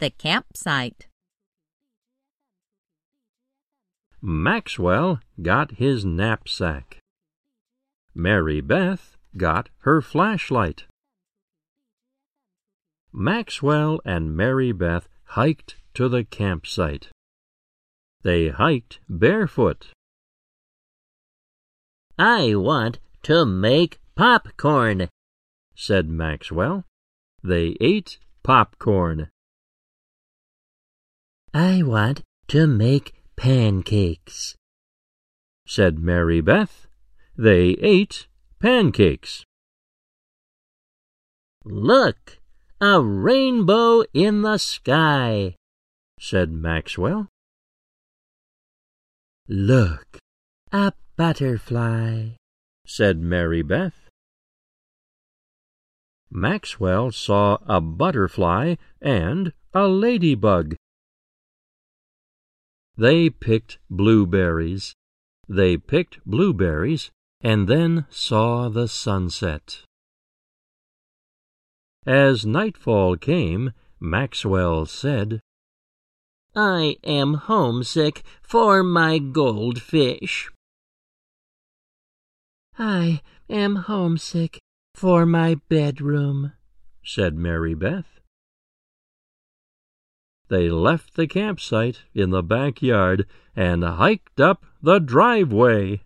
the campsite. Maxwell got his knapsack. Mary Beth got her flashlight. Maxwell and Mary Beth hiked to the campsite. They hiked barefoot. I want to make popcorn, said Maxwell. They ate popcorn. I want to make pancakes, said Mary Beth. They ate pancakes. Look, a rainbow in the sky, said Maxwell. Look, a butterfly, said Mary Beth. Maxwell saw a butterfly and a ladybug. They picked blueberries. They picked blueberries and then saw the sunset. As nightfall came, Maxwell said, I am homesick for my goldfish. I am homesick for my bedroom, said Mary Beth. They left the campsite in the backyard and hiked up the driveway.